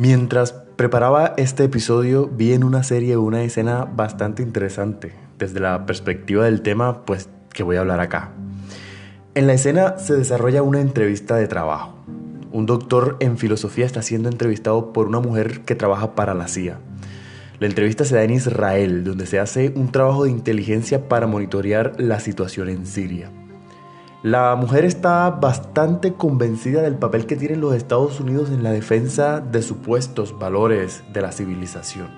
Mientras preparaba este episodio vi en una serie una escena bastante interesante desde la perspectiva del tema pues que voy a hablar acá. En la escena se desarrolla una entrevista de trabajo. Un doctor en filosofía está siendo entrevistado por una mujer que trabaja para la CIA. La entrevista se da en Israel, donde se hace un trabajo de inteligencia para monitorear la situación en Siria. La mujer está bastante convencida del papel que tienen los Estados Unidos en la defensa de supuestos valores de la civilización.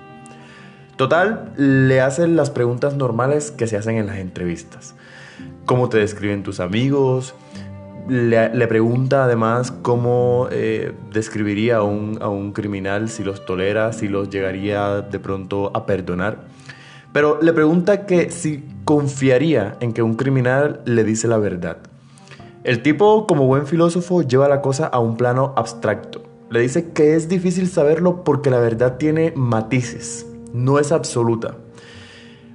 Total, le hacen las preguntas normales que se hacen en las entrevistas. ¿Cómo te describen tus amigos? Le, pregunta además cómo eh, describiría a un, a un criminal si los tolera, si los llegaría de pronto a perdonar. Pero le pregunta que si confiaría en que un criminal le dice la verdad. El tipo, como buen filósofo, lleva la cosa a un plano abstracto. Le dice que es difícil saberlo porque la verdad tiene matices, no es absoluta.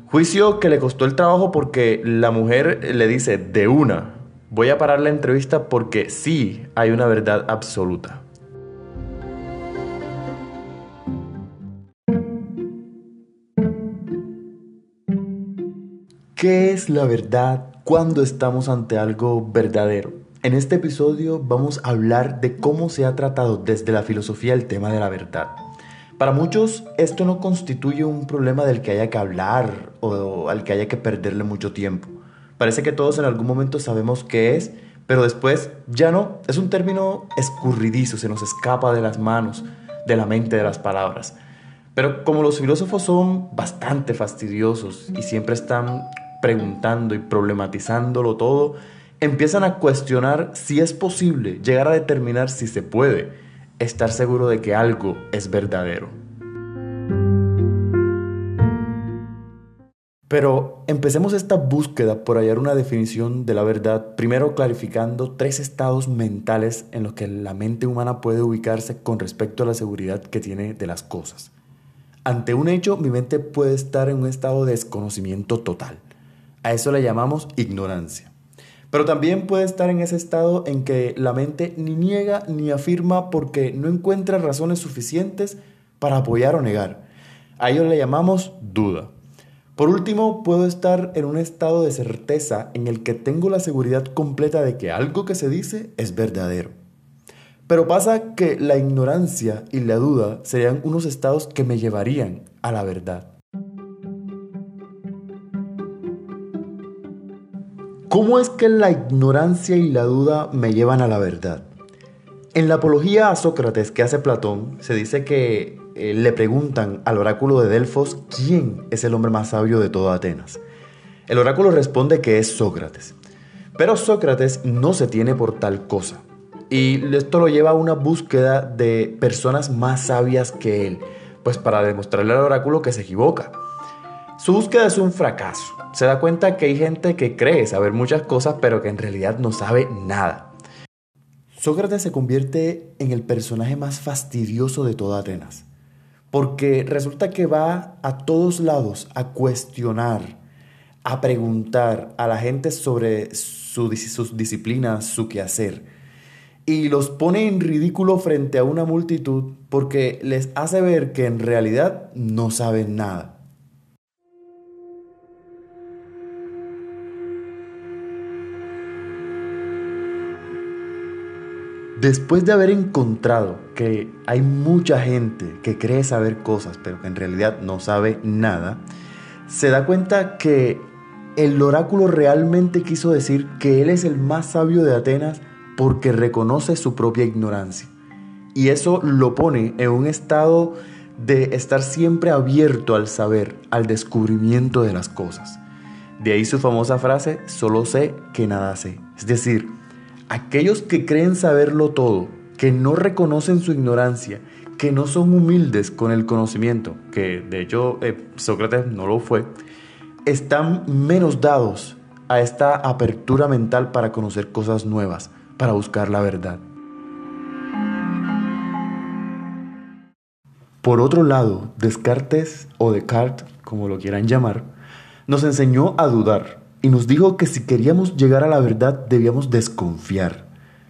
Juicio que le costó el trabajo porque la mujer le dice de una, voy a parar la entrevista porque sí hay una verdad absoluta. ¿Qué es la verdad cuando estamos ante algo verdadero. En este episodio vamos a hablar de cómo se ha tratado desde la filosofía el tema de la verdad. Para muchos esto no constituye un problema del que haya que hablar o al que haya que perderle mucho tiempo. Parece que todos en algún momento sabemos qué es, pero después ya no. Es un término escurridizo, se nos escapa de las manos, de la mente, de las palabras. Pero como los filósofos son bastante fastidiosos y siempre están preguntando y problematizándolo todo, empiezan a cuestionar si es posible llegar a determinar si se puede estar seguro de que algo es verdadero. Pero empecemos esta búsqueda por hallar una definición de la verdad, primero clarificando tres estados mentales en los que la mente humana puede ubicarse con respecto a la seguridad que tiene de las cosas. Ante un hecho, mi mente puede estar en un estado de desconocimiento total. A eso le llamamos ignorancia. Pero también puede estar en ese estado en que la mente ni niega ni afirma porque no encuentra razones suficientes para apoyar o negar. A ello le llamamos duda. Por último, puedo estar en un estado de certeza en el que tengo la seguridad completa de que algo que se dice es verdadero. Pero pasa que la ignorancia y la duda serían unos estados que me llevarían a la verdad. ¿Cómo es que la ignorancia y la duda me llevan a la verdad? En la apología a Sócrates que hace Platón, se dice que eh, le preguntan al oráculo de Delfos quién es el hombre más sabio de toda Atenas. El oráculo responde que es Sócrates. Pero Sócrates no se tiene por tal cosa. Y esto lo lleva a una búsqueda de personas más sabias que él, pues para demostrarle al oráculo que se equivoca. Su búsqueda es un fracaso. Se da cuenta que hay gente que cree saber muchas cosas, pero que en realidad no sabe nada. Sócrates se convierte en el personaje más fastidioso de toda Atenas, porque resulta que va a todos lados a cuestionar, a preguntar a la gente sobre sus disciplinas, su quehacer, y los pone en ridículo frente a una multitud porque les hace ver que en realidad no saben nada. Después de haber encontrado que hay mucha gente que cree saber cosas, pero que en realidad no sabe nada, se da cuenta que el oráculo realmente quiso decir que él es el más sabio de Atenas porque reconoce su propia ignorancia. Y eso lo pone en un estado de estar siempre abierto al saber, al descubrimiento de las cosas. De ahí su famosa frase, solo sé que nada sé. Es decir, Aquellos que creen saberlo todo, que no reconocen su ignorancia, que no son humildes con el conocimiento, que de hecho eh, Sócrates no lo fue, están menos dados a esta apertura mental para conocer cosas nuevas, para buscar la verdad. Por otro lado, Descartes o Descartes, como lo quieran llamar, nos enseñó a dudar, y nos dijo que si queríamos llegar a la verdad debíamos desconfiar.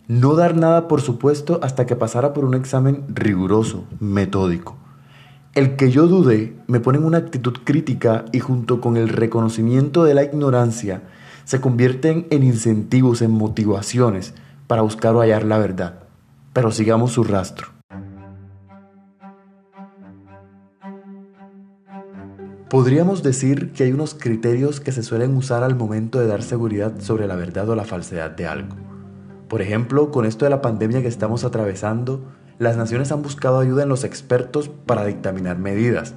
No dar nada por supuesto hasta que pasara por un examen riguroso, metódico. El que yo dudé me pone en una actitud crítica y junto con el reconocimiento de la ignorancia se convierten en incentivos, en motivaciones para buscar o hallar la verdad. Pero sigamos su rastro. Podríamos decir que hay unos criterios que se suelen usar al momento de dar seguridad sobre la verdad o la falsedad de algo. Por ejemplo, con esto de la pandemia que estamos atravesando, las naciones han buscado ayuda en los expertos para dictaminar medidas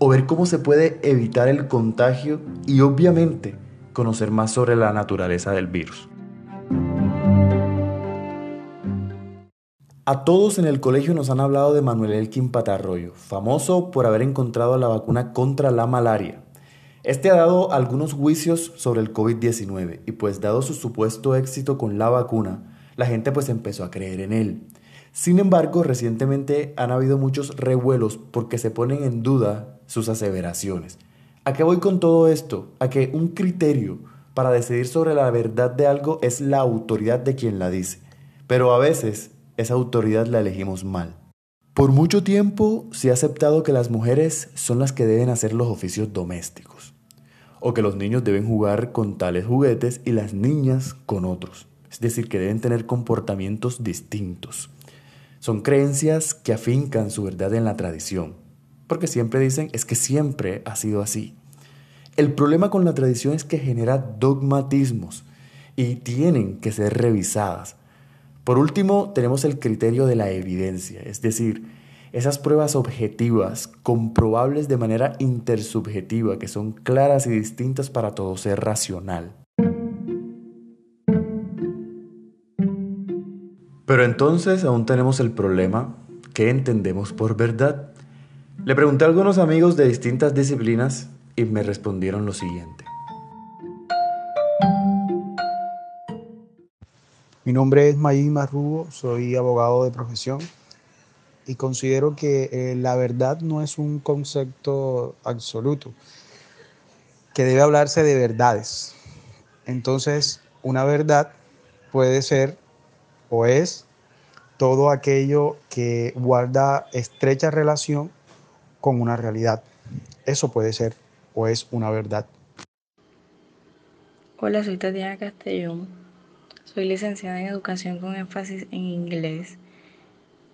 o ver cómo se puede evitar el contagio y obviamente conocer más sobre la naturaleza del virus. A todos en el colegio nos han hablado de Manuel Elkin Patarroyo, famoso por haber encontrado la vacuna contra la malaria. Este ha dado algunos juicios sobre el COVID-19 y pues dado su supuesto éxito con la vacuna, la gente pues empezó a creer en él. Sin embargo, recientemente han habido muchos revuelos porque se ponen en duda sus aseveraciones. ¿A qué voy con todo esto? A que un criterio para decidir sobre la verdad de algo es la autoridad de quien la dice. Pero a veces esa autoridad la elegimos mal. Por mucho tiempo se ha aceptado que las mujeres son las que deben hacer los oficios domésticos, o que los niños deben jugar con tales juguetes y las niñas con otros, es decir, que deben tener comportamientos distintos. Son creencias que afincan su verdad en la tradición, porque siempre dicen es que siempre ha sido así. El problema con la tradición es que genera dogmatismos y tienen que ser revisadas por último, tenemos el criterio de la evidencia, es decir, esas pruebas objetivas, comprobables de manera intersubjetiva, que son claras y distintas para todo ser racional. Pero entonces aún tenemos el problema, ¿qué entendemos por verdad? Le pregunté a algunos amigos de distintas disciplinas y me respondieron lo siguiente. Mi nombre es Mayim Marrugo, soy abogado de profesión y considero que eh, la verdad no es un concepto absoluto, que debe hablarse de verdades. Entonces, una verdad puede ser o es todo aquello que guarda estrecha relación con una realidad. Eso puede ser o es una verdad. Hola, soy Tatiana Castellón soy licenciada en educación con énfasis en inglés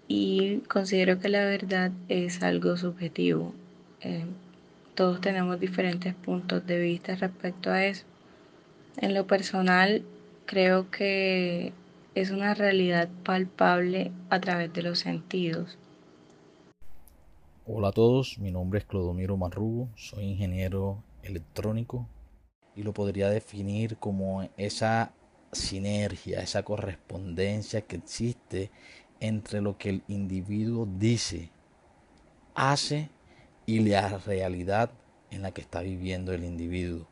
y considero que la verdad es algo subjetivo. Eh, todos tenemos diferentes puntos de vista respecto a eso. En lo personal, creo que es una realidad palpable a través de los sentidos. Hola a todos, mi nombre es Clodomiro Marrugo, soy ingeniero electrónico y lo podría definir como esa sinergia, esa correspondencia que existe entre lo que el individuo dice, hace y la realidad en la que está viviendo el individuo.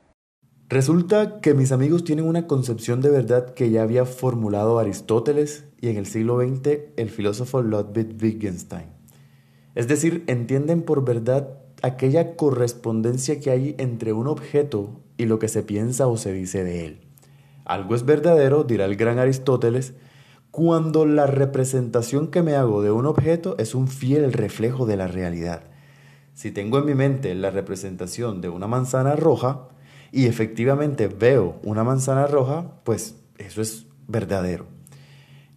Resulta que mis amigos tienen una concepción de verdad que ya había formulado Aristóteles y en el siglo XX el filósofo Ludwig Wittgenstein. Es decir, entienden por verdad aquella correspondencia que hay entre un objeto y lo que se piensa o se dice de él. Algo es verdadero, dirá el gran Aristóteles, cuando la representación que me hago de un objeto es un fiel reflejo de la realidad. Si tengo en mi mente la representación de una manzana roja y efectivamente veo una manzana roja, pues eso es verdadero.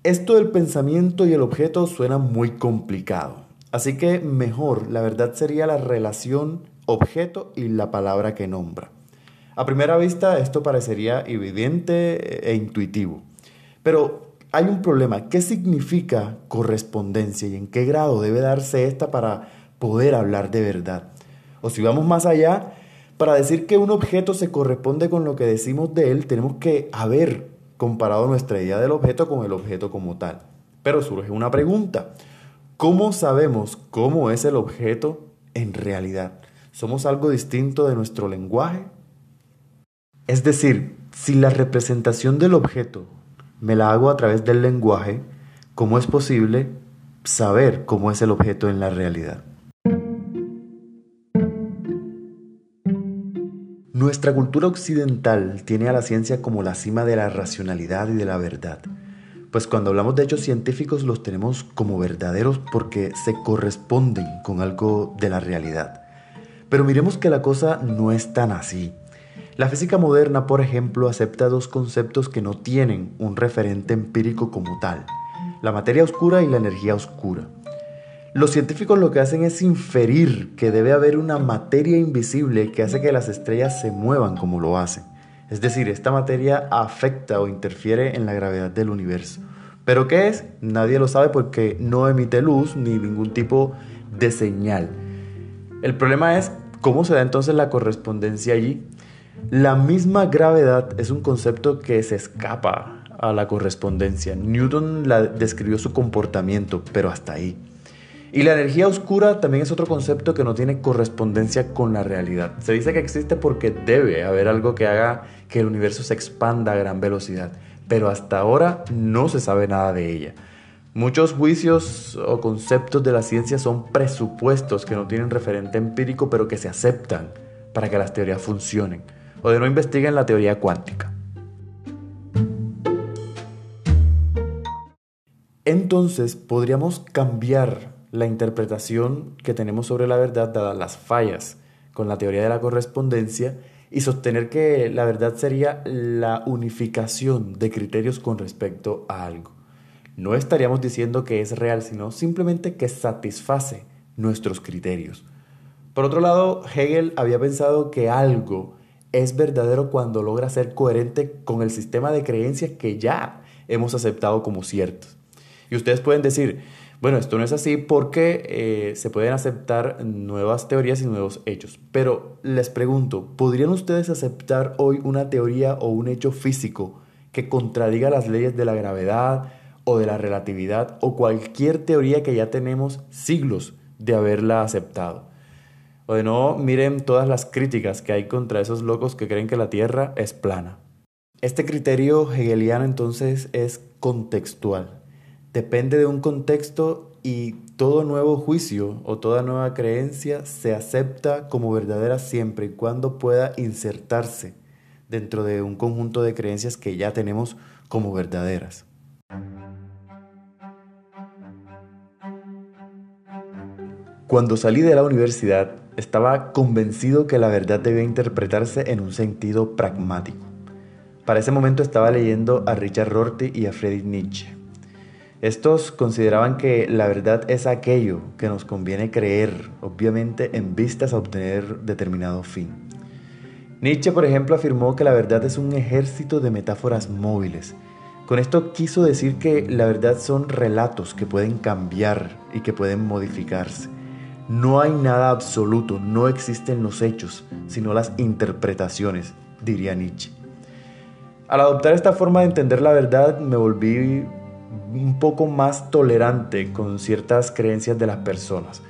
Esto del pensamiento y el objeto suena muy complicado, así que mejor la verdad sería la relación objeto y la palabra que nombra. A primera vista esto parecería evidente e intuitivo, pero hay un problema. ¿Qué significa correspondencia y en qué grado debe darse esta para poder hablar de verdad? O si vamos más allá, para decir que un objeto se corresponde con lo que decimos de él, tenemos que haber comparado nuestra idea del objeto con el objeto como tal. Pero surge una pregunta. ¿Cómo sabemos cómo es el objeto en realidad? ¿Somos algo distinto de nuestro lenguaje? Es decir, si la representación del objeto me la hago a través del lenguaje, ¿cómo es posible saber cómo es el objeto en la realidad? Nuestra cultura occidental tiene a la ciencia como la cima de la racionalidad y de la verdad. pues cuando hablamos de hechos científicos los tenemos como verdaderos porque se corresponden con algo de la realidad. Pero miremos que la cosa no es tan así. La física moderna, por ejemplo, acepta dos conceptos que no tienen un referente empírico como tal, la materia oscura y la energía oscura. Los científicos lo que hacen es inferir que debe haber una materia invisible que hace que las estrellas se muevan como lo hacen. Es decir, esta materia afecta o interfiere en la gravedad del universo. ¿Pero qué es? Nadie lo sabe porque no emite luz ni ningún tipo de señal. El problema es cómo se da entonces la correspondencia allí. La misma gravedad es un concepto que se escapa a la correspondencia. Newton la describió su comportamiento, pero hasta ahí. Y la energía oscura también es otro concepto que no tiene correspondencia con la realidad. Se dice que existe porque debe haber algo que haga que el universo se expanda a gran velocidad, pero hasta ahora no se sabe nada de ella. Muchos juicios o conceptos de la ciencia son presupuestos que no tienen referente empírico pero que se aceptan para que las teorías funcionen, o de no investiguen la teoría cuántica. Entonces podríamos cambiar la interpretación que tenemos sobre la verdad dadas las fallas con la teoría de la correspondencia y sostener que la verdad sería la unificación de criterios con respecto a algo. No estaríamos diciendo que es real, sino simplemente que satisface nuestros criterios. Por otro lado, Hegel había pensado que algo es verdadero cuando logra ser coherente con el sistema de creencias que ya hemos aceptado como ciertos. Y ustedes pueden decir, bueno, esto no es así porque eh, se pueden aceptar nuevas teorías y nuevos hechos. Pero les pregunto, ¿podrían ustedes aceptar hoy una teoría o un hecho físico que contradiga las leyes de la gravedad o de la relatividad o cualquier teoría que ya tenemos siglos de haberla aceptado? O de no, miren todas las críticas que hay contra esos locos que creen que la Tierra es plana. Este criterio hegeliano entonces es contextual depende de un contexto y todo nuevo juicio o toda nueva creencia se acepta como verdadera siempre y cuando pueda insertarse dentro de un conjunto de creencias que ya tenemos como verdaderas. Cuando salí de la universidad estaba convencido que la verdad debía interpretarse en un sentido pragmático. Para ese momento estaba leyendo a Richard Rorty y a Friedrich Nietzsche. Estos consideraban que la verdad es aquello que nos conviene creer, obviamente en vistas a obtener determinado fin. Nietzsche, por ejemplo, afirmó que la verdad es un ejército de metáforas móviles. Con esto quiso decir que la verdad son relatos que pueden cambiar y que pueden modificarse. No hay nada absoluto, no existen los hechos, sino las interpretaciones, diría Nietzsche. Al adoptar esta forma de entender la verdad me volví un poco más tolerante con ciertas creencias de las personas.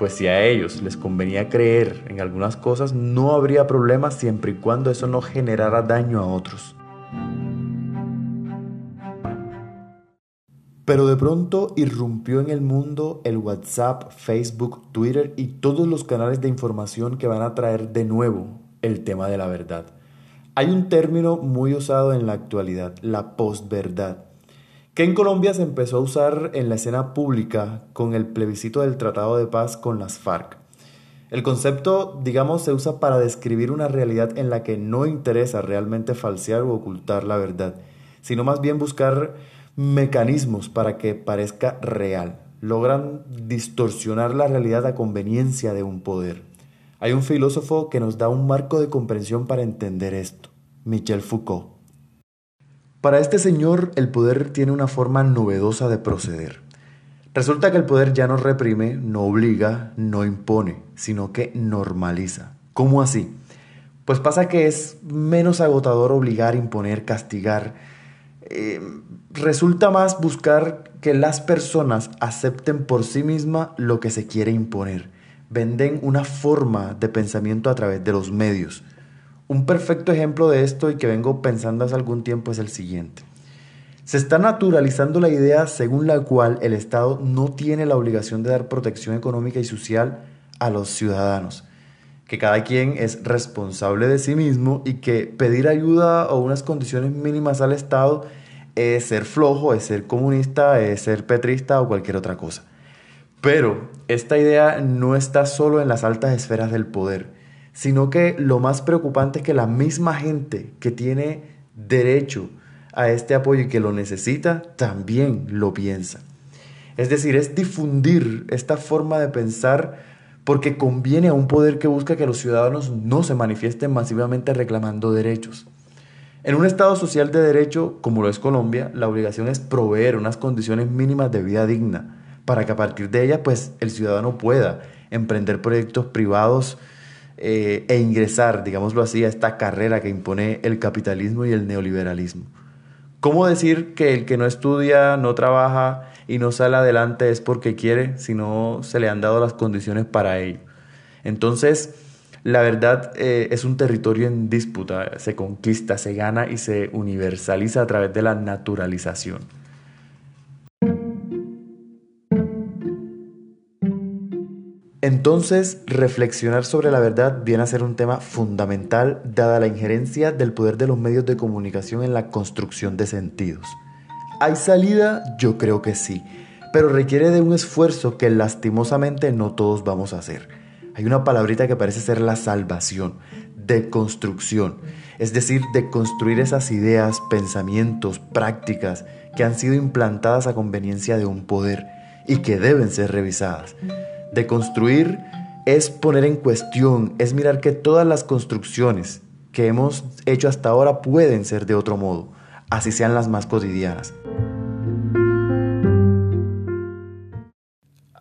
Pues si a ellos les convenía creer en algunas cosas, no habría problema siempre y cuando eso no generara daño a otros. Pero de pronto irrumpió en el mundo el WhatsApp, Facebook, Twitter y todos los canales de información que van a traer de nuevo el tema de la verdad. Hay un término muy usado en la actualidad, la posverdad que en Colombia se empezó a usar en la escena pública con el plebiscito del Tratado de Paz con las FARC. El concepto, digamos, se usa para describir una realidad en la que no interesa realmente falsear o ocultar la verdad, sino más bien buscar mecanismos para que parezca real. Logran distorsionar la realidad a conveniencia de un poder. Hay un filósofo que nos da un marco de comprensión para entender esto, Michel Foucault. Para este señor el poder tiene una forma novedosa de proceder. Resulta que el poder ya no reprime, no obliga, no impone, sino que normaliza. ¿Cómo así? Pues pasa que es menos agotador obligar, imponer, castigar. Eh, resulta más buscar que las personas acepten por sí mismas lo que se quiere imponer. Venden una forma de pensamiento a través de los medios. Un perfecto ejemplo de esto y que vengo pensando hace algún tiempo es el siguiente. Se está naturalizando la idea según la cual el Estado no tiene la obligación de dar protección económica y social a los ciudadanos, que cada quien es responsable de sí mismo y que pedir ayuda o unas condiciones mínimas al Estado es ser flojo, es ser comunista, es ser petrista o cualquier otra cosa. Pero esta idea no está solo en las altas esferas del poder, sino que lo más preocupante es que la misma gente que tiene derecho a este apoyo y que lo necesita, también lo piensa. Es decir, es difundir esta forma de pensar porque conviene a un poder que busca que los ciudadanos no se manifiesten masivamente reclamando derechos. En un Estado social de derecho, como lo es Colombia, la obligación es proveer unas condiciones mínimas de vida digna, para que a partir de ellas pues, el ciudadano pueda emprender proyectos privados eh, e ingresar, digámoslo así, a esta carrera que impone el capitalismo y el neoliberalismo. ¿Cómo decir que el que no estudia, no trabaja y no sale adelante es porque quiere, si no se le han dado las condiciones para ello? Entonces, la verdad eh, es un territorio en disputa, se conquista, se gana y se universaliza a través de la naturalización. Entonces, reflexionar sobre la verdad viene a ser un tema fundamental dada la injerencia del poder de los medios de comunicación en la construcción de sentidos. ¿Hay salida? Yo creo que sí, pero requiere de un esfuerzo que lastimosamente no todos vamos a hacer. Hay una palabrita que parece ser la salvación, de construcción, es decir, de construir esas ideas, pensamientos, prácticas que han sido implantadas a conveniencia de un poder y que deben ser revisadas. De construir es poner en cuestión, es mirar que todas las construcciones que hemos hecho hasta ahora pueden ser de otro modo, así sean las más cotidianas.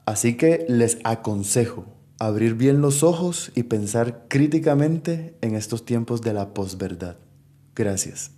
Así que les aconsejo abrir bien los ojos y pensar críticamente en estos tiempos de la posverdad. Gracias.